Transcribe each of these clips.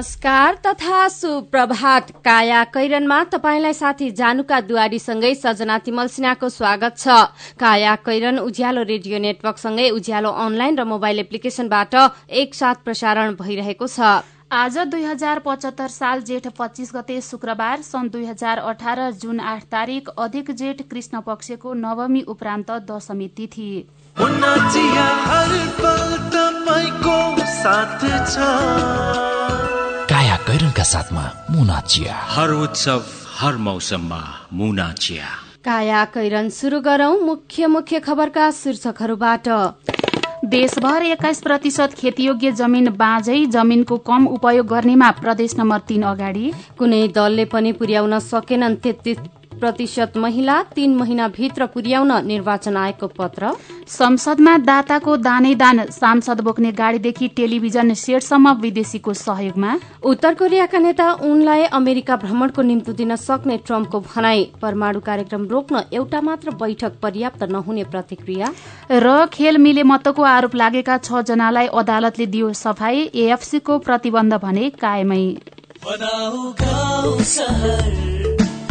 नमस्कार तथा सुप्रभात। काया कैरनमा तपाईँलाई साथी जानुका दुवारीसँगै सजना तिमल सिन्हाको स्वागत छ। काया कैरन उज्यालो रेडियो नेटवर्कसँगै उज्यालो अनलाइन र मोबाइल एप्लिकेशनबाट एकसाथ प्रसारण भइरहेको छ। आज दुई हजार पचहत्तर साल जेठ पच्चिस गते शुक्रबार सन् दुई हजार अठार जुन आठ तारिक अधिक जेठ कृष्ण पक्षको नवमी उपरान्त दशमी तिथि। कैरनका साथमा मुना चिया। हर उत्सव हर मौसममा मुना चिया। काया कैरन शुरू गरौं मुख्य मुख्य खबरका शीर्षकहरूबाट। देशभर एक्काइस प्रतिशत खेतीयोग्य जमिन बाँझै जमिनको कम उपयोग गर्नेमा प्रदेश नम्बर तीन अगाडि। कुनै दलले पनि पुर्याउन सकेनन् तेत्तिस प्रतिशत महिला तीन महिनाभित्र पुर्याउन निर्वाचन आयोगको पत्र। संसदमा दाताको दानै दान सांसद बोक्ने गाडीदेखि टेलिभिजन सेटसम्म विदेशीको सहयोगमा। उत्तर कोरियाका नेता उनलाई अमेरिका भ्रमणको निम्ति दिन सक्ने ट्रम्पको भनाई। परमाणु कार्यक्रम रोक्न एउटा मात्र बैठक पर्याप्त नहुने प्रतिक्रिया। र खेल मिले मतको आरोप लागेका छ जनालाई अदालतले दियो सफाई एएफसीको प्रतिबन्ध भने कायमै।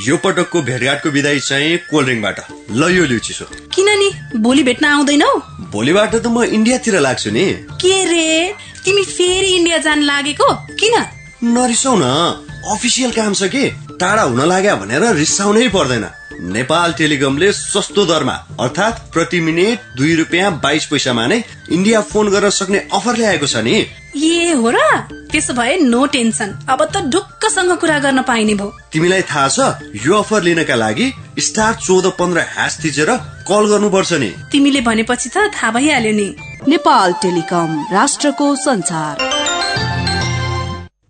यो पटकको भेटघाटको विदाई चाहिँ कोल्ड ड्रिङ्कबाट। ल यो लिउ चिसो किन नि? भोलि भेट्न आउँदैनौ? भोलिबाट त म इन्डियातिर लाग्छु नि। के रे? तिमी फेरि इन्डिया जान लागेको? किन? नरिसाउ न अफिसियल काम छ कि? टाढा हुन लाग्यो भनेर रिसाउनै पर्दैन। नेपाल टेलिकमले सस्तो दरमा अर्थात् प्रति मिनट दुई रुपियाँ बाइस पैसामा नै इन्डिया फोन गर्न सक्ने अफर ल्याएको छ नि। ए हो र? त्यसो भए नो टेन्सन अब त ढुक्कसँग कुरा गर्न पाइने भयो। तिमीलाई थाहा छ यो अफर लिनका लागि स्टार चौध पन्ध्र ह्यास थिचेर कल गर्नुपर्छ नि। तिमीले भनेपछि त थाहा भइहाल्यो नि। नेपाल टेलिकम राष्ट्रको संचार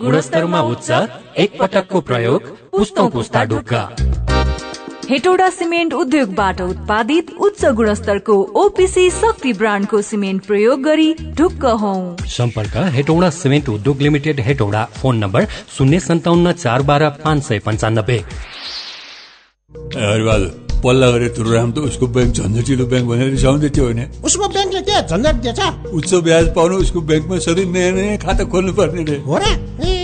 गुणस्तरमा उच्च एक पटकको प्रयोग पुस्तौं पुस्ता ढुक्क। हेटौडा सिमेन्ट उद्योगबाट उत्पादित उच्च गुणस्तरको ओपिसी शक्ति ब्रान्डको सिमेन्ट प्रयोग गरी ढुक्क हौ। सम्पर्क हेटौडा सिमेन्ट उद्योग लिमिटेड हेटौडा फोन नम्बर शून्य सन्ताउन्न चार बाह्र पाँच सय पन्चानब्बे। पल्ला गरेर तुरुराम त उसको ब्याङ्क झन्झटिलो ब्याङ्क भनेर रिसाउँदै थियो होइन। उसको ब्याङ्कले के झन्झट दिएछ। उच्च ब्याज पाउनु उसको ब्याङ्कमा सधैँ नयाँ नयाँ खाता खोल्नु पर्ने रे। हो र?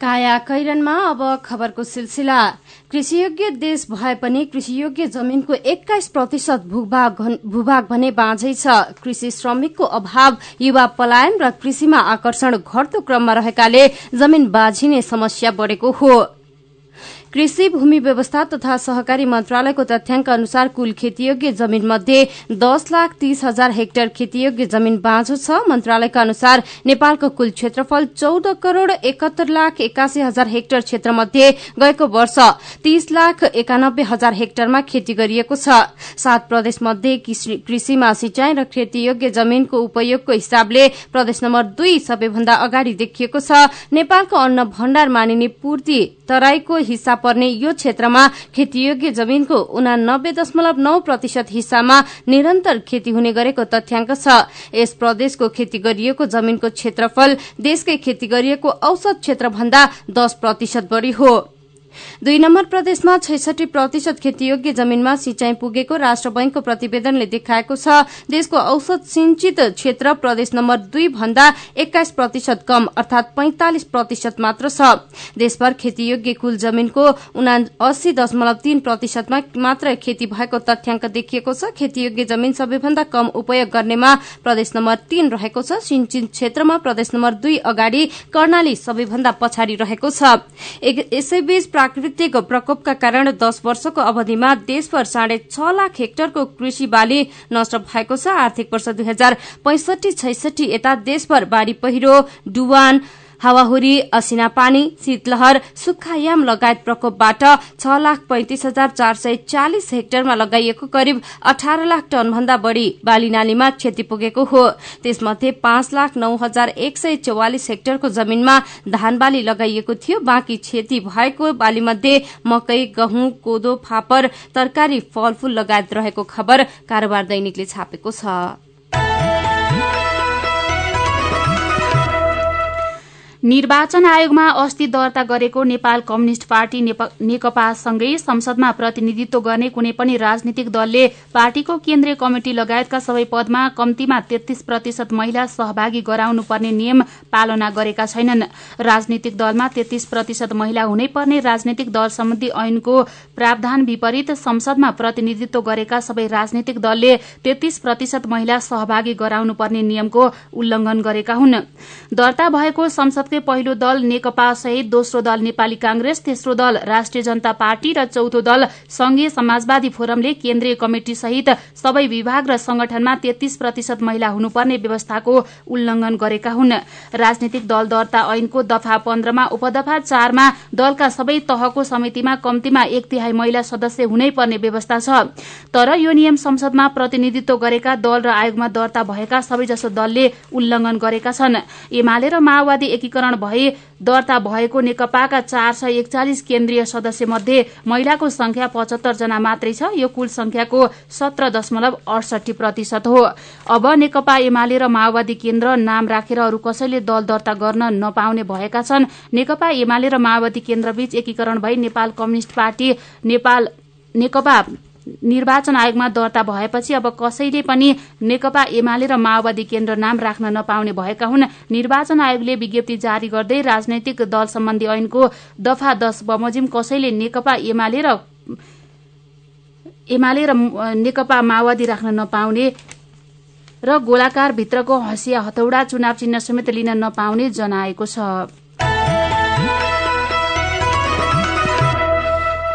काया कैरनमा अब खबरको सिलसिला। कृषियोग्य देश भए पनि कृषियोग्य जमीनको एक्काइस प्रतिशत भूभाग भने बाँझै छ। कृषि श्रमिकको अभाव युवा पलायन र कृषिमा आकर्षण घट्दो क्रममा रहेकाले जमीन बाँझिने समस्या बढ़ेको हो। कृषि भूमि व्यवस्था तथा सहकारी मन्त्रालयको तथ्याङ्क अनुसार कुल खेतीयोग्य जमीन मध्ये दस लाख तीस हजार हेक्टर खेतीयोग्य जमीन बाँझो छ। मन्त्रालयका अनुसार नेपालको कुल क्षेत्रफल चौध करोड़ एकहत्तर लाख एकासी हजार हेक्टर क्षेत्रमध्ये गएको वर्ष तीस लाख एकानब्बे हजार हेक्टरमा खेती गरिएको छ। सात प्रदेश मध्ये कृषिमा सिंचाई र खेतीयोग्य जमीनको उपयोगको हिसाबले प्रदेश नम्बर दुई सबैभन्दा अगाडि देखिएको छ। नेपालको अन्न भण्डार मानिने पूर्ति तराईको हिस्सा पर्ने यो क्षेत्रमा खेतीयोग्य जमीनको उनानब्बे दशमलव नौ प्रतिशत हिस्सामा निरन्तर खेती हुने गरेको तथ्याङ्क छ। यस प्रदेशको खेती गरिएको जमीनको क्षेत्रफल देशकै खेती गरिएको औसत क्षेत्रभन्दा दश प्रतिशत बढ़ी हो। दुई नम्बर प्रदेशमा छैसठी प्रतिशत खेतीयोग्य जमीनमा सिंचाई पुगेको राष्ट्र बैंकको प्रतिवेदनले देखाएको छ। देशको औसत सिंचित क्षेत्र प्रदेश नम्बर दुई भन्दा एक्काइस प्रतिशत कम अर्थात पैंतालिस प्रतिशत मात्र छ। देशभर खेतीयोग्य कुल जमीनको उना अस्सी दशमलव तीन प्रतिशतमा मात्र खेती भएको तथ्याङ्क देखिएको छ। खेतीयोग्य जमीन सबैभन्दा कम उपयोग गर्नेमा प्रदेश नम्बर तीन रहेको छ। सिंचित क्षेत्रमा प्रदेश नम्बर दुई अगाडि कर्णाली सबैभन्दा पछाडि रहेको छ। यसैबीच प्राकृतिक प्रकोपका कारण दश वर्षको अवधिमा देशभर साढे छ लाख हेक्टरको कृषि बाली नष्ट भएको छ। आर्थिक वर्ष दुई हजार पैंसठी छैसठी यता देशभर बाढ़ी पहिरो डुवान हावाहुरी असिना पानी शीतलहर सुक्खायाम लगायत प्रकोपबाट छ लाख पैंतिस हजार चार सय चालिस हेक्टरमा लगाइएको करिब अठार लाख टन भन्दा बढ़ी बाली नालीमा क्षति पुगेको हो। त्यसमध्ये पाँच लाख नौ हजार एक सय चौवालिस हेक्टरको जमीनमा धान बाली लगाइएको थियो। बाँकी क्षति भएको बालीमध्ये मकै गहुँ कोदो फापर तरकारी फलफूल लगायत रहेको खबर कारोबार दैनिकले छापेको छ। निर्वाचन आयोगमा अस्ति दर्ता गरेको नेपाल कम्युनिष्ट पार्टी नेकपासँगै संसदमा प्रतिनिधित्व गर्ने कुनै पनि राजनीतिक दलले पार्टीको केन्द्रीय कमिटी लगायतका सबै पदमा कम्तीमा तेत्तीस प्रतिशत महिला सहभागी गराउनु पर्ने नियम पालना गरेका छैनन्। राजनीतिक दलमा तेत्तीस प्रतिशत महिला हुनै पर्ने राजनीतिक दल सम्बन्धी ऐनको प्रावधान विपरीत संसदमा प्रतिनिधित्व गरेका सबै राजनीतिक दलले तेत्तीस प्रतिशत महिला सहभागी गराउनु पर्ने नियमको उल्लंघन गरेका हुन्। दर्ता भएको संसदकै पहिलो दल नेकपा सहित दोस्रो दल नेपाली कांग्रेस तेस्रो दल राष्ट्रिय जनता पार्टी र चौथो दल संघीय समाजवादी फोरमले केन्द्रीय कमिटी सहित सबै विभाग र संगठनमा तेत्तीस प्रतिशत महिला हुनुपर्ने व्यवस्थाको उल्लंघन गरेका हुन्। राजनीतिक दल दर्ता ऐनको दफा पन्ध्रमा उपदफा चारमा दलका सबै तहको समितिमा कम्तीमा एक तिहाई महिला सदस्य हुनै पर्ने व्यवस्था छ। तर यो नियम संसदमा प्रतिनिधित्व गरेका दल र आयोगमा दर्ता भएका सबैजसो दलले उल्लंघन गरेका छन्। एमाले र माओवादी एकीकरण भए दर्ता भएको नेकपाका चार सय एकचालिस केन्द्रीय सदस्य मध्ये महिलाको संख्या पचहत्तर जना मात्रै छ। यो कुल संख्याको सत्र दशमलव अडसठी प्रतिशत हो। अब नेकपा एमाले र माओवादी केन्द्र नाम राखेर अरू कसैले दल दर्ता गर्न नपाउने भएका छन्। नेकपा एमाले र माओवादी केन्द्रबीच एकीकरण भई नेपाल कम्युनिष्ट पार्टी नेपाल नेकपा निर्वाचन आयोगमा दर्ता भएपछि अब कसैले पनि नेकपा एमाले र माओवादी केन्द्र नाम राख्न नपाउने भएका हुन्। निर्वाचन आयोगले विज्ञप्ति जारी गर्दै राजनैतिक दल सम्बन्धी ऐनको दफा दश बमोजिम कसैले नेकपा एमाले र एमाले र नेकपा माओवादी राख्न नपाउने र गोलाकार भित्रको हँसिया हथौडा चुनाव चिन्ह समेत लिन नपाउने जनाएको छ।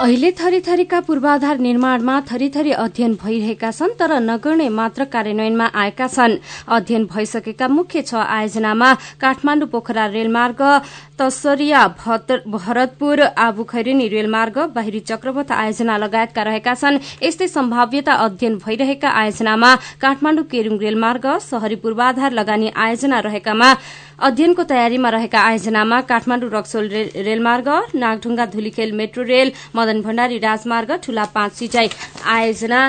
अहिले थरीथरीका पूर्वाधार निर्माणमा थरीथरी अध्ययन भइरहेका छन् तर नगर्ने मात्र कार्यान्वयनमा आएका छन्। अध्ययन भइसकेका मुख्य छ आयोजनामा काठमाण्डु पोखरा रेलमार्ग तसरिया भरतपुर आबु खैरेनी रेलमार्ग बाहिरी चक्रपथ आयोजना लगायतका रहेका छन्। यस्तै सम्भाव्यता अध्ययन भइरहेका आयोजनामा काठमाण्डु केरूङ रेलमार्ग शहरी पूर्वाधार लगानी आयोजना रहेकामा अध्ययनको तयारीमा रहेका आयोजनामा काठमाण्डु रक्सोल रेलमार्ग नागढुङ्गा धुलीखेल मेट्रो रेल मदन भण्डारी राजमार्ग ठूला पाँच सिंचाई आयोजना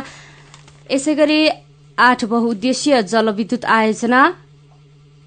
यसै गरी आठ बहुद्देशीय जलविद्युत आयोजना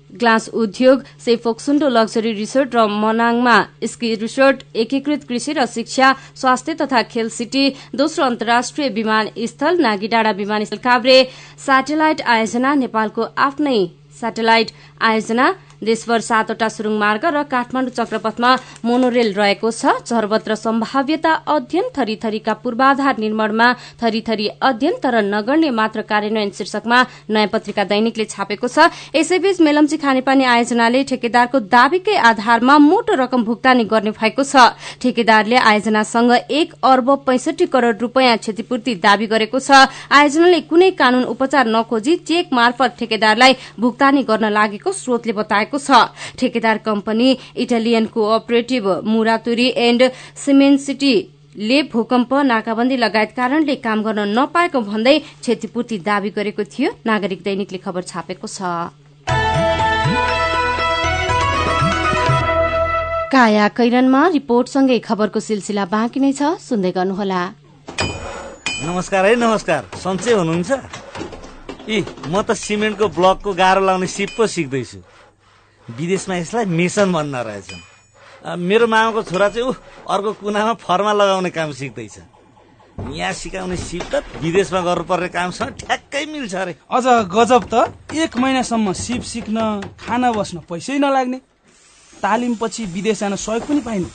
ग्लास उद्योग सेफोक्सुण्डो लग्जरी रिसोर्ट र मनाङमा स्की रिसोर्ट एकीकृत कृषि र शिक्षा स्वास्थ्य तथा खेल सिटी दोस्रो अन्तर्राष्ट्रिय विमानस्थल नागीडाँडा विमानस्थल काभ्रे स्याटेलाइट आयोजना नेपालको आफ्नै स्याटेलाइट आयोजना देशभर सातवटा सुरुङ मार्ग र काठमाडौँ चक्रपथमा मोनोरेल रहेको छ। सर्वत्र सम्भाव्यता अध्ययन थरी थरीका पूर्वाधार निर्माणमा थरी थरी अध्ययन तर नगर्ने मात्र कार्यान्वयन शीर्षकमा नयाँ पत्रिका दैनिकले छापेको छ। यसैबीच मेलम्ची खानेपानी आयोजनाले ठेकेदारको दावीकै आधारमा मोटो रकम भुक्तानी गर्ने भएको छ। ठेकेदारले आयोजनासँग एक अर्ब पैंसठी करोड़ रूपियाँ क्षतिपूर्ति दावी गरेको छ। आयोजनाले कुनै कानून उपचार नखोजी चेक मार्फत ठेकेदारलाई भुक्तानी गर्न लागेको स्रोतले बताएको छ। ठेकेदार company Italian cooperative Muratori and Cementisti ले भूकम्प नाकाबन्दी लगायत कारणले काम गर्न नपाएको भन्दै क्षतिपूर्ति दावी गरेको थियो। नागरिक दैनिकले खबर छापेको छ। काया कैरनमा रिपोर्टसँगै खबरको सिलसिला बाँकी नै छ। सुन्दै गर्नुहोला। नमस्कार है नमस्कार। सन्चै हुनुहुन्छ? इ म त सिमेन्टको ब्लकको गाह्रो लाउने सिप पो सिक्दैछु। विदेशमा यसलाई मेसन भन्न रहेछन्। मेरो मामाको छोरा चाहिँ ऊ अर्को कुनामा फर्मा लगाउने काम सिक्दैछ। यहाँ सिकाउने सिप त विदेशमा गर्नुपर्ने कामसँग ठ्याक्कै मिल्छ अरे। अझ गजब त एक महिनासम्म सिप सिक्न खाना बस्न पैसै नलाग्ने। तालिमपछि विदेश जान सहयोग पनि पाइने।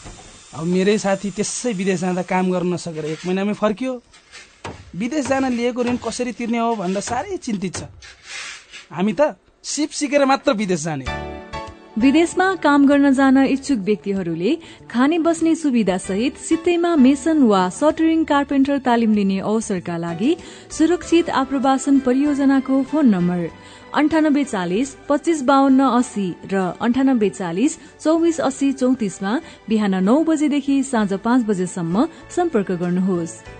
अब मेरै साथी त्यसै विदेश जाँदा काम गर्न नसकेर एक महिनामै फर्कियो। विदेश जान लिएको ऋण कसरी तिर्ने हो भनेर साह्रै चिन्तित छ। हामी त सिप सिकेर मात्र विदेश जाने। विदेशमा काम गर्न जान इच्छुक व्यक्तिहरूले खाने बस्ने सुविधा सहित सित्तैमा मेसन वा सटरिङ कार्पेन्टर तालिम लिने अवसरका लागि सुरक्षित आप्रवासन परियोजनाको फोन नम्बर अन्ठानब्बे चालिस पच्चिस बाहन्न अस्सी र अन्ठानब्बे चालिस चौबिस अस्सी चौतिसमा बिहान नौ बजेदेखि साँझ पाँच बजेसम्म सम्पर्क गर्नुहोस्।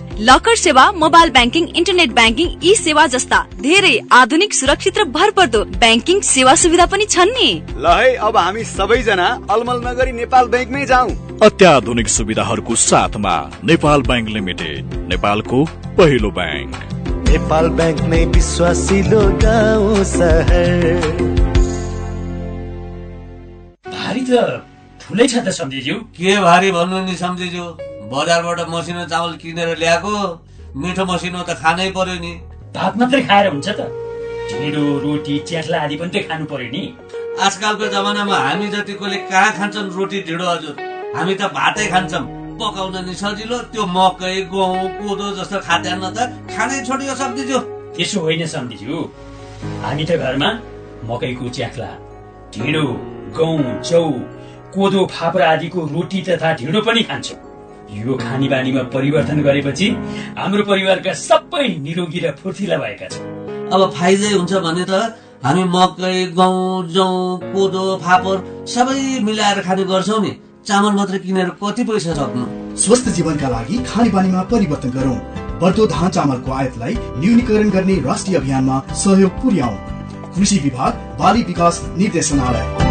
लकर सेवा मोबाइल ब्याङ्किङ इन्टरनेट ब्याङ्किङ ई सेवा जस्ता धेरै आधुनिक सुरक्षित र भरपर्दो ब्याङ्किङ सेवा सुविधा पनि छन् नि। ल है अब हामी सबैजना अलमल नगरी नेपाल ब्याङ्कमै जाउँ। अत्याधुनिक सुविधाहरूको साथमा नेपाल ब्याङ्क लिमिटेड नेपालको पहिलो ब्याङ्क नेपाल बैंक नै विश्वासिलो गाउँ सहर भारी त ठुलै छ त सम्झिज्यू। के भारी भन्नु नि सम्झिज्यू? बजारबाट मसिनो चामल किनेर ल्याएको मिठो मसिनो त खानै पर्यो नि। भात मात्रै खाएर हुन्छ त। ढिँडो रोटी च्याख्ला आदि पनि त खानु पर्यो नि। आजकलको जमानामा हामी जतिकोले कहाँ खान्छन् रोटी ढिँडो हजुर हामी त भातै खान्छौँ। पकाउन नि सजिलो त्यो मकै गहुँ कोदो जस्तो खाद्यान्न त खानै छोडियो सक्दिज्यू त्यसो होइन सम्झिज्यू। हामी त घरमा मकैको च्याख्ला ढिँडो गहुँ चौ कोदो फापरा आदिको रोटी तथा ढिँडो पनि खान्छौँ। यो खानी बानीमा परिवर्तन गरेपछि हाम्रो परिवारका सबै निरोगी र फुर्तिला भएका छन्। अब फाइदै हुन्छ भने त हामी मकै गहुँ जौ कोदो फापर सबै मिलाएर खाने गर्छौँ नि। चामल मात्र किनेर कति पैसा सक्नु? स्वस्थ जीवनका लागि खानेपानीमा परिवर्तन गरौँ। बढ्दो धान चामलको आयातलाई न्यूनीकरण गर्ने राष्ट्रिय अभियानमा सहयोग पुर्याउ। कृषि विभाग बाली विकास निर्देशनालय।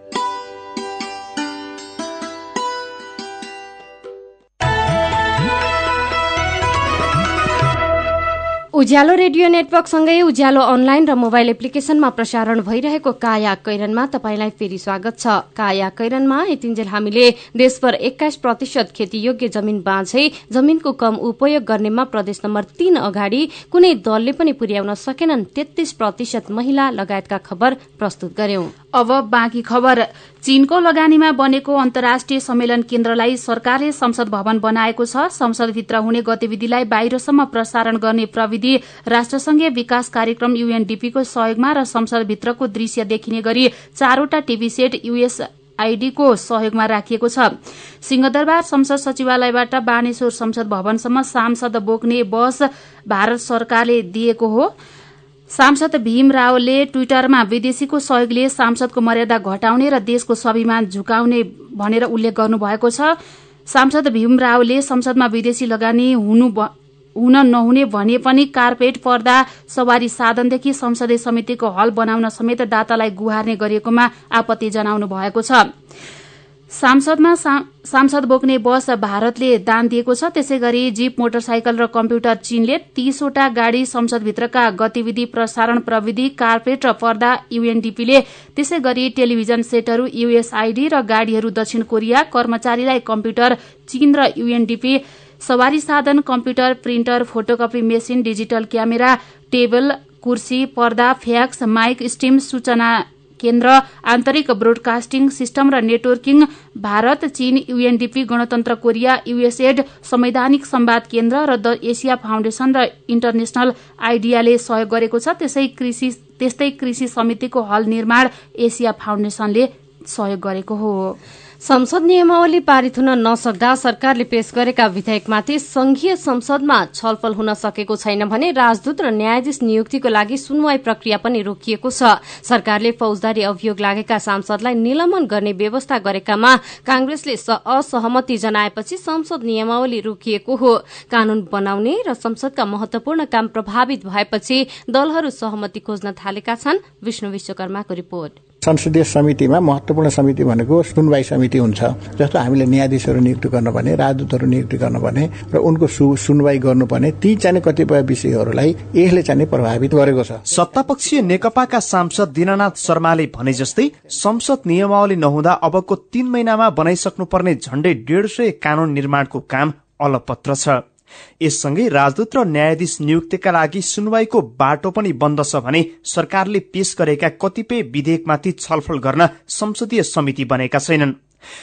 उज्यालो रेडियो नेटवर्कसँगै उज्यालो अनलाइन र मोबाइल एप्लिकेशनमा प्रसारण भइरहेको काया कैरनमा तपाईँलाई फेरि स्वागत छ। काया कैरनमा यतिन्जेल हामीले देशभर एक्काइस प्रतिशत खेतीयोग्य जमीन बाँझै जमीनको कम उपयोग गर्नेमा प्रदेश नम्बर तीन अगाडि कुनै दलले पनि पुर्याउन सकेनन् तेत्तीस प्रतिशत महिला लगायतका खबर प्रस्तुत गर्यौं। अब बाँकी खबर। चीनको लगानीमा बनेको अन्तर्राष्ट्रिय सम्मेलन केन्द्रलाई सरकारले संसद भवन बनाएको छ। संसदभित्र हुने गतिविधिलाई बाहिरसम्म प्रसारण गर्ने प्रविधि राष्ट्रसंघीय विकास कार्यक्रम यूएनडीपीको सहयोगमा र संसदभित्रको दृश्य देखिने गरी चारवटा टीभी सेट यूएस आईडीको सहयोगमा राखिएको छ। सिंहदरबार संसद सचिवालयबाट बानेश्वर संसद भवनसम्म सांसद बोक्ने बस भारत सरकारले दिएको हो। सांसद भीम रावले ट्विटरमा विदेशीको सहयोगले सांसदको मर्यादा घटाउने र देशको स्वाभिमान झुकाउने भनेर उल्लेख गर्नुभएको छ। सांसद भीम रावले संसदमा विदेशी लगानी हुनु हुन नहुने भने पनि कार्पेट पर्दा सवारी साधनदेखि संसदीय समितिको हल बनाउन समेत दातालाई गुहार्ने गरिएकोमा आपत्ति जनाउनु भएको छ। सांसदमा सांसद बोक्ने बस भारतले दान दिएको छ त्यसै गरी जीप मोटरसाइकल र कम्प्युटर चीनले तीसवटा गाड़ी संसदभित्रका गतिविधि प्रसारण प्रविधि कार्पेट र पर्दा यूएनडीपीले त्यसै गरी टेलिभिजन सेटहरू यूएसआईडी र गाड़ीहरू दक्षिण कोरिया कर्मचारीलाई कम्प्युटर चीन र यूएनडीपी सवारी साधन computer printer photocopy machine digital camera table कुर्सी पर्दा फ्याक्स माइक स्टिम सूचना केन्द्र आन्तरिक ब्रोडकास्टिङ सिस्टम र नेटवर्किङ भारत चीन यूएनडीपी गणतन्त्र कोरिया यूएसएड संवैधानिक संवाद केन्द्र र द एसिया फाउन्डेशन र इन्टरनेशनल आइडियाले सहयोग गरेको छ। त्यसै कृषि त्यस्तै कृषि समितिको हल निर्माण एसिया फाउन्डेशनले सहयोग गरेको हो। संसद नियमावली पारित हुन नसक्दा सरकारले पेश गरेका विधेयकमाथि संघीय संसदमा छलफल हुन सकेको छैन भने राजदूत र न्यायाधीश नियुक्तिको लागि सुनवाई प्रक्रिया पनि रोकिएको छ। सरकारले फौजदारी अभियोग लागेका सांसदलाई निलम्बन गर्ने व्यवस्था गरेकामा कांग्रेसले असहमति जनाएपछि संसद नियमावली रोकिएको हो। कानून बनाउने र संसदका महत्वपूर्ण काम प्रभावित भएपछि दलहरू सहमति खोज्न थालेका छन्। विष्णु विश्वकर्माको रिपोर्ट। संसदीय समितिमा महत्वपूर्ण समिति भनेको सुनवाई समिति हुन्छ जस्तो हामीले न्यायाधीशहरू नियुक्ति गर्नुपर्ने राजदूतहरू नियुक्ति गर्नुपर्ने र उनको सुनवाई गर्नुपर्ने ती चाहिँ कतिपय विषयहरूलाई यसले चाहिँ प्रभावित गरेको छ। सत्तापक्षीय नेकपाका सांसद दिननाथ शर्माले भने जस्तै संसद नियमावली नहुँदा अबको तीन महिनामा बनाइसक्नुपर्ने झण्डै डेढ सय कानून निर्माणको काम अलपत्र छ। यससँगै राजदूत र न्यायाधीश नियुक्तिका लागि सुनवाईको बाटो पनि बन्द छ भने सरकारले पेश गरेका कतिपय विधेयकमाथि छलफल गर्न संसदीय समिति बनेका छैनन्।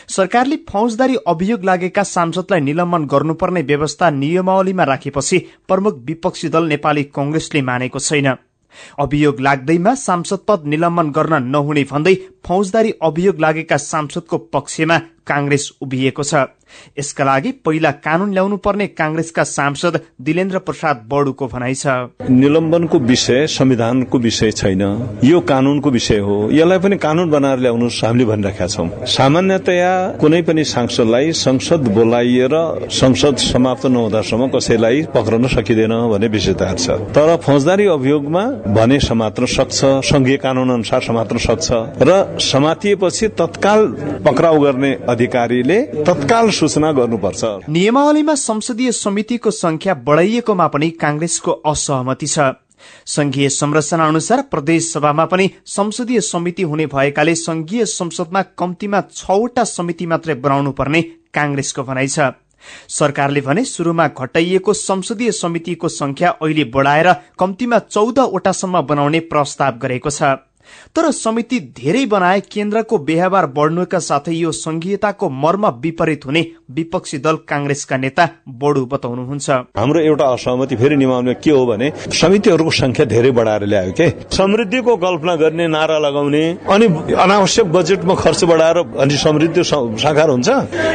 सरकारले फौजदारी अभियोग लागेका सांसदलाई निलम्बन गर्नुपर्ने व्यवस्था नियमावलीमा राखेपछि प्रमुख विपक्षी दल नेपाली कंग्रेसले मानेको छैन। अभियोग लाग्दैमा सांसद पद निलम्बन गर्न नहुने भन्दै फौजदारी अभियोग लागेका सांसदको पक्षमा कांग्रेस उभिएको छ। यसका लागि पहिला कानून ल्याउनु पर्ने कांग्रेसका सांसद दिलेन्द्र प्रसाद बडुको भनाइ छ। निलम्बनको विषय संविधानको विषय छैन। यो कानूनको विषय हो। यसलाई पनि कानून बनाएर ल्याउनु हामीले भनिरहेका छौं। सामान्यतया कुनै पनि सांसदलाई संसद बोलाइएर संसद समाप्त नहुँदासम्म कसैलाई पक्रन सकिँदैन भन्ने विषयता छ। तर फौजदारी अभियोगमा भने समात्न सक्छ संघीय कानून अनुसार समात्न सक्छ। र समातिएपछि तत्काल पक्राउ गर्ने अधिकारीले तत्काल सूचना गर्नुपर्छ नियमावलीमा संसदीय समितिको संख्या बढ़ाइएकोमा पनि कांग्रेसको असहमति छ। संघीय संरचना अनुसार प्रदेश सभामा पनि संसदीय समिति हुने भएकाले संघीय संसदमा कम्तीमा छवटा समिति मात्रै बनाउनु पर्ने कांग्रेसको भनाइ छ। सरकारले भने शुरूमा घटाइएको संसदीय समितिको संख्या अहिले बढ़ाएर कम्तीमा चौधवटासम्म बनाउने प्रस्ताव गरेको छ। तर समिति धेरै बनाए केन्द्रको व्यवहार बढ़नुका साथै यो संघीयताको मर्म विपरीत हुने विपक्षी दल कांग्रेसका नेता बडु बताउनुहुन्छ। हाम्रो एउटा असहमति फेरि निभाउने के हो भने समितिहरूको संख्या धेरै बढ़ाएर ल्यायो के? समृद्धिको कल्पना गर्ने नारा लगाउने अनि अनावश्यक बजेटमा खर्च बढ़ाएर अनि समृद्धि साकार हुन्छ?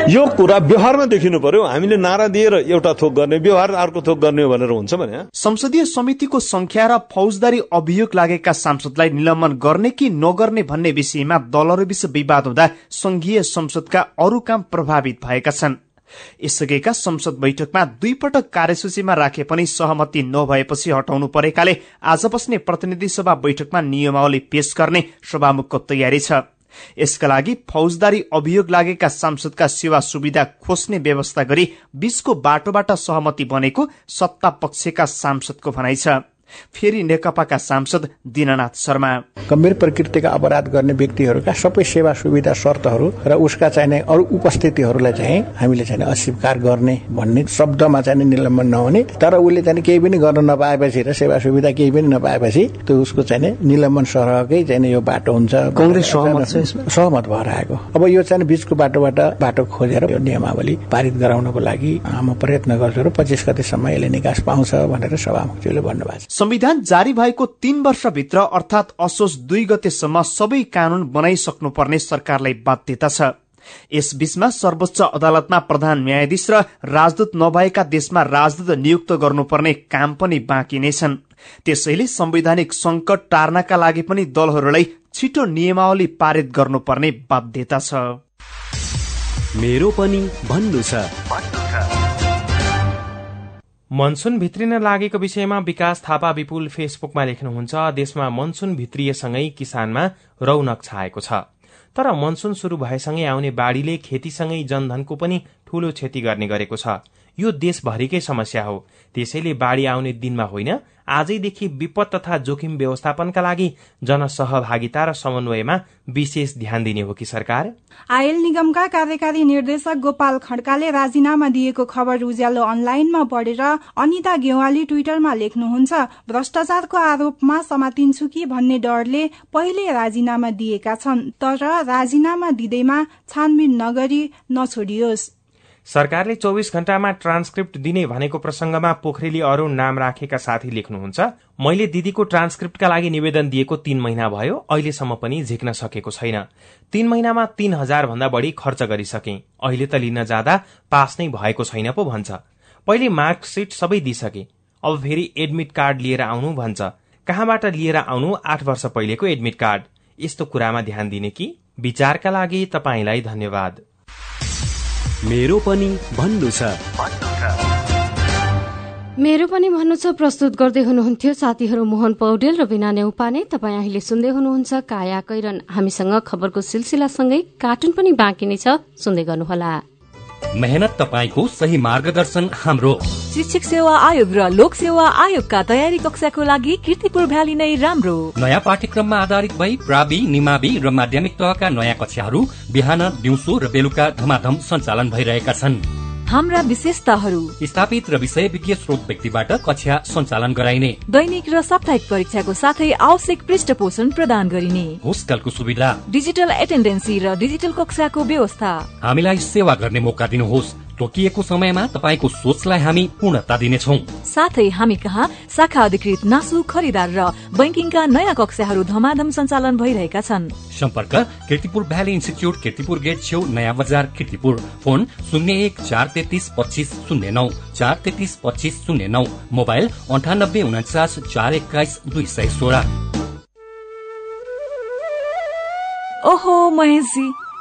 यो कुरा व्यवहारमा देखिनु पर्यो। हामीले नारा दिएर एउटा थोक गर्ने व्यवहार अर्को थोक गर्ने भनेर हुन्छ भने। संसदीय समितिको संख्या र फौजदारी अभियोग लागेका सांसदलाई निलम्बन गर्ने कि नगर्ने भन्ने विषयमा दलहरूबीच विवाद हुँदा संघीय संसदका अरू काम प्रभावित भएका छन्। यसअघिका संसद बैठकमा दुई पटक कार्यसूचीमा राखे पनि सहमति नभएपछि हटाउनु परेकाले आज बस्ने प्रतिनिधि सभा बैठकमा नियमावली पेश गर्ने सभामुखको तयारी छ। यसका लागि फौजदारी अभियोग लागेका सांसदका सेवा सुविधा खोज्ने व्यवस्था गरी बीचको बाटोबाट सहमति बनेको सत्ता पक्षका सांसदको भनाइ छ। फेरि नेकपाका सांसद दिननाथ शर्मा। गम्भीर प्रकृतिका अपराध गर्ने व्यक्तिहरूका सबै सेवा सुविधा शर्तहरू र उसका चाहिने अरू उपस्थितिहरूलाई चाहिँ हामीले चाहिँ अस्वीकार गर्ने भन्ने शब्दमा चाहिँ निलम्बन नहुने। तर उसले चाहिँ केही पनि गर्न नपाएपछि र सेवा सुविधा केही पनि नपाएपछि त्यो उसको चाहिँ निलम्बन सरहकै चाहिँ यो बाटो हुन्छ। कङ्ग्रेस सहमत भएर आएको। अब यो चाहिँ बीचको बाटोबाट बाटो खोजेर यो नियमावली पारित गराउनको लागि म प्रयत्न गर्छु र पच्चिस गतेसम्म यसले निकास पाउँछ भनेर सभामुखज्यूले भन्नुभएको छ। संविधान जारी भएको तीन वर्षभित्र अर्थात असोज दुई गतेसम्म सबै कानून बनाइसक्नुपर्ने सरकारलाई बाध्यता छ। यसबीचमा सर्वोच्च अदालतमा प्रधान न्यायाधीश र राजदूत नभएका देशमा राजदूत नियुक्त गर्नुपर्ने काम पनि बाँकी नै छन्। त्यसैले संवैधानिक संकट टार्नका लागि पनि दलहरूलाई छिटो नियमावली पारित गर्नुपर्ने बाध्यता छ। मेरो पनि भन्नु छ। मनसुन भित्रिन लागेको विषयमा विकास थापा विपुल फेसबुकमा लेख्नुहुन्छ। देशमा मनसुन भित्रिएसँगै किसानमा रौनक छाएको छ। तर मनसुन शुरू भएसँगै आउने बाढ़ीले खेतीसँगै जनधनको पनि ठूलो क्षति गर्ने गरेको छ। यो देशभरिकै समस्या हो। त्यसैले बाढ़ी आउने दिनमा होइन आजैदेखि विपद तथा जोखिम व्यवस्थापनका लागि जनसहभागिता र समन्वयमा विशेष ध्यान दिने हो कि सरकार? आयल निगमका कार्यकारी निर्देशक गोपाल खड्काले राजीनामा दिएको खबर उज्यालो अनलाइनमा पढेर अनिता गेवाली ट्विटरमा लेख्नुहुन्छ भ्रष्टाचारको आरोपमा समातिन्छु कि भन्ने डरले पहिले राजीनामा दिएका छन् तर राजीनामा दिँदैमा छानबिन नगरी नछोडियोस्। सरकारले चौविस घण्टामा ट्रान्सक्रिप्ट दिने भनेको प्रसंगमा पोखरेली अरूण नाम राखेका साथी लेख्नुहुन्छ मैले दिदीको ट्रान्सक्रिप्टका लागि निवेदन दिएको तीन महिना भयो अहिलेसम्म पनि झिक्न सकेको छैन। तीन महिनामा तीन हजार भन्दा बढ़ी खर्च गरिसके। अहिले त लिन जाँदा पास नै भएको छैन पो भन्छ। पहिले मार्कसिट सबै दिइसके। अब फेरि एडमिट कार्ड लिएर आउनु भन्छ। कहाँबाट लिएर आउनु आठ वर्ष पहिलेको एडमिट कार्ड? यस्तो कुरामा ध्यान दिने कि? विचारका लागि तपाईँलाई धन्यवाद। मेरो पनि भन्नु छ। मेरो पनि भन्नु छ प्रस्तुत गर्दै हुनुहुन्थ्यो साथीहरू मोहन पौडेल र बिना नेउपाने। तपाईँ अहिले सुन्दै हुनुहुन्छ काया कैरन। हामीसँग खबरको सिलसिलासँगै कार्टुन पनि बाँकी नै छ। सुन्दै गर्नुहोला। मेहनत तपाईँको सही मार्गदर्शन हाम्रो। शिक्षक सेवा आयोग र लोक सेवा आयोगका तयारी कक्षाको लागि किर्तिपुर भ्याली नै राम्रो। नयाँ पाठ्यक्रममा आधारित भई प्रावि निमावि र माध्यमिक तहका नयाँ कक्षाहरू बिहान दिउँसो र बेलुका धमाधम सञ्चालन भइरहेका छन्। हाम्रा विशेषताहरू। स्थापित र विषय विज्ञ स्रोत व्यक्तिबाट कक्षा सञ्चालन गराइने। दैनिक र साप्ताहिक परीक्षाको साथै आवश्यक पृष्ठ पोषण प्रदान गरिने। होस्टलको सुविधा। डिजिटल एटेन्डेन्सी र डिजिटल कक्षाको व्यवस्था। हामीलाई सेवा गर्ने मौका दिनुहोस्। तोकिएको समयमा तपाईँको सोचलाई हामी पूर्णता दिनेछौ। साथै हामी कहाँ शाखा अधिकृत नासु खरिदार र बैंकिङका नयाँ कक्षाहरू धमाधम सञ्चालन भइरहेका छन्। सम्पर्क Kirtipur valley institute Kirtipur gate छेउ नयाँ बजार किर्तिपुर। फोन शून्य एक चार तेत्तिस पच्चिस शून्य नौ चार तेत्तिस पच्चिस शून्य नौ। मोबाइल अन्ठानब्बे उन्चास चार एक्काइस दुई सय सोह्र। ओहो Maheshji.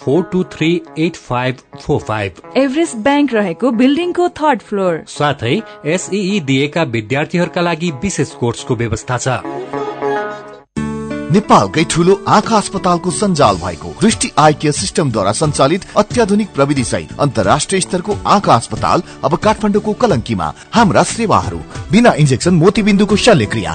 Four two three eight five four five. Everest bank रहेको बिल्डिङको थर्ड फ्लोर। साथै एसई दिएका विद्यार्थीहरूका लागि विशेष कोर्सको व्यवस्था छ। नेपालकै ठुलो आँखा अस्पतालको सञ्जाल भएको दृष्टि आई केयर सिस्टमद्वारा सञ्चालित अत्याधुनिक प्रविधि सहित अन्तर्राष्ट्रिय स्तरको आँखा अस्पताल अब काठमाडौँको कलङ्कीमा। हाम्रा सेवाहरू बिना इन्जेक्सन मोतीबिन्दुको शल्यक्रिया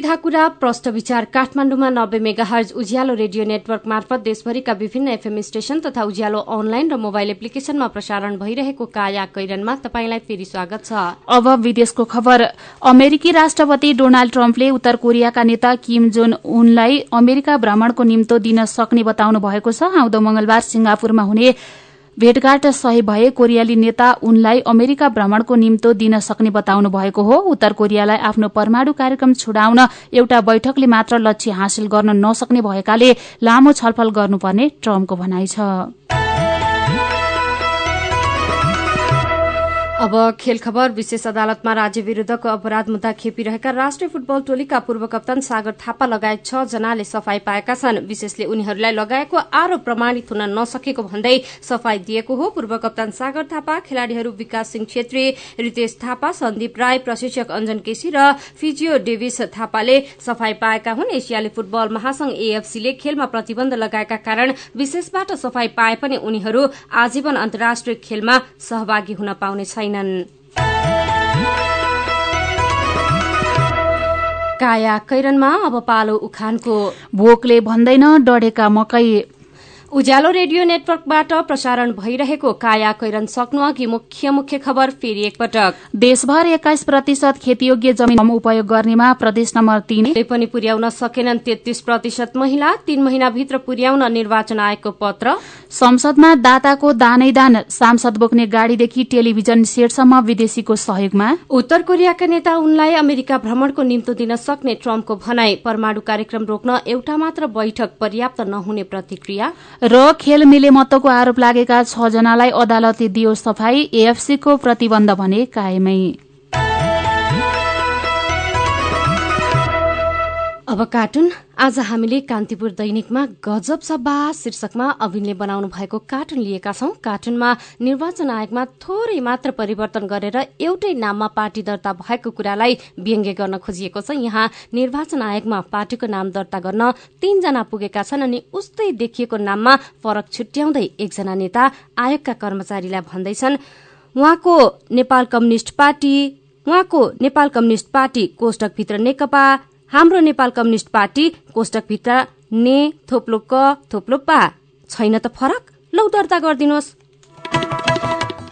सीधा कुरा प्रष्ट विचार। काठमाडौँमा नब्बे मेगाहर्ज उज्यालो रेडियो नेटवर्क मार्फत देशभरिका विभिन्न एफएम स्टेशन तथा उज्यालो अनलाइन र मोबाइल एप्लिकेशनमा प्रसारण भइरहेको काया कैरनमा तपाईँलाई फेरि स्वागत छ। अब विदेशको खबर। अमेरिकी राष्ट्रपति डोनाल्ड ट्रम्पले उत्तर कोरियाका नेता किम जोन उनलाई अमेरिका भ्रमणको निम्तो दिन सक्ने बताउनु भएको छ। आउँदो मंगलबार सिंगापुरमा हुने भेटघाट सही भए कोरियाली नेता उनलाई अमेरिका भ्रमणको निम्तो दिन सक्ने बताउनु भएको हो। उत्तर कोरियालाई आफ्नो परमाणु कार्यक्रम छुडाउन एउटा बैठकले मात्र लक्ष्य हासिल गर्न नसक्ने भएकाले लामो छलफल गर्नुपर्ने ट्रम्पको भनाइ छ। अब खेल खबर विशेष अदालतमा राज्य विरूद्धको अपराध मुद्दा खेपिरहेका राष्ट्रिय फुटबल टोलीका पूर्व कप्तान सागर थापा लगायत छ जनाले सफाई पाएका छन्। विशेषले उनीहरूलाई लगाएको आरोप प्रमाणित हुन नसकेको भन्दै सफाई दिएको हो पूर्व कप्तान सागर थापा खेलाड़ीहरू विकास सिंह छेत्री रितेश थापा सन्दीप राई प्रशिक्षक अञ्जन केसी र फिजियो डेभिस थापाले सफाई पाएका हुन्। एसियाली फुटबल महासंघ एएफसीले खेलमा प्रतिबन्ध लगाएका कारण विशेषबाट सफाई पाए पनि उनीहरू आजीवन अन्तर्राष्ट्रिय खेलमा सहभागी हुन पाउने छैनन् काया कैरनमा अब पालो उखानको। भोकले भन्दैन डढेका मकै उज्यालो रेडियो नेटवर्कबाट प्रसारण भइरहेको काया कैरन सक्नु अघि मुख्य मुख्य खबर फेरि एकपटक। देशभर एक्काइस प्रतिशत खेतीयोग्य जमिन उपयोग गर्नेमा प्रदेश नम्बर तीन। पनि पुर्याउन सकेनन् तेत्तीस प्रतिशत महिला तीन महिनाभित्र पुर्याउन निर्वाचन आयोगको पत्र। संसदमा दाताको दानै दान सांसद बोक्ने गाड़ीदेखि टेलिभिजन सेटसम्म विदेशीको सहयोगमा। उत्तर कोरियाका नेता उनलाई अमेरिका भ्रमणको निम्तो दिन सक्ने ट्रम्पको भनाई। परमाणु कार्यक्रम रोक्न एउटा मात्र बैठक पर्याप्त नहुने प्रतिक्रिया। र खेल मिले मतको आरोप लागेका छ जनालाई अदालतले दियो सफाई एएफसीको प्रतिबन्ध भने कायमै। अब कार्टुन। आज हामीले कान्तिपुर दैनिकमा गजब सभा शीर्षकमा अभिनले बनाउनु भएको कार्टुन लिएका छौं। कार्टुनमा निर्वाचन आयोगमा थोरै मात्र परिवर्तन गरेर एउटै नाममा पार्टी दर्ता भएको कुरालाई व्यङ्ग्य गर्न खोजिएको छ। यहाँ निर्वाचन आयोगमा पार्टीको नाम दर्ता गर्न तीनजना पुगेका छन् अनि उस्तै देखिएको नाममा फरक छुट्याउँदै एकजना नेता आयोगका कर्मचारीलाई भन्दैछन् उहाँको नेपाल कम्युनिष्ट पार्टी उहाँको नेपाल कम्युनिष्ट पार्टी कोष्टकभित्र नेकपा हाम्रो नेपाल कम्युनिष्ट पार्टी कोष्टकभित्र ने थोप्लो क थोप्लो पा छैन त फरक? लौ दर्ता गरिदिनुहोस्।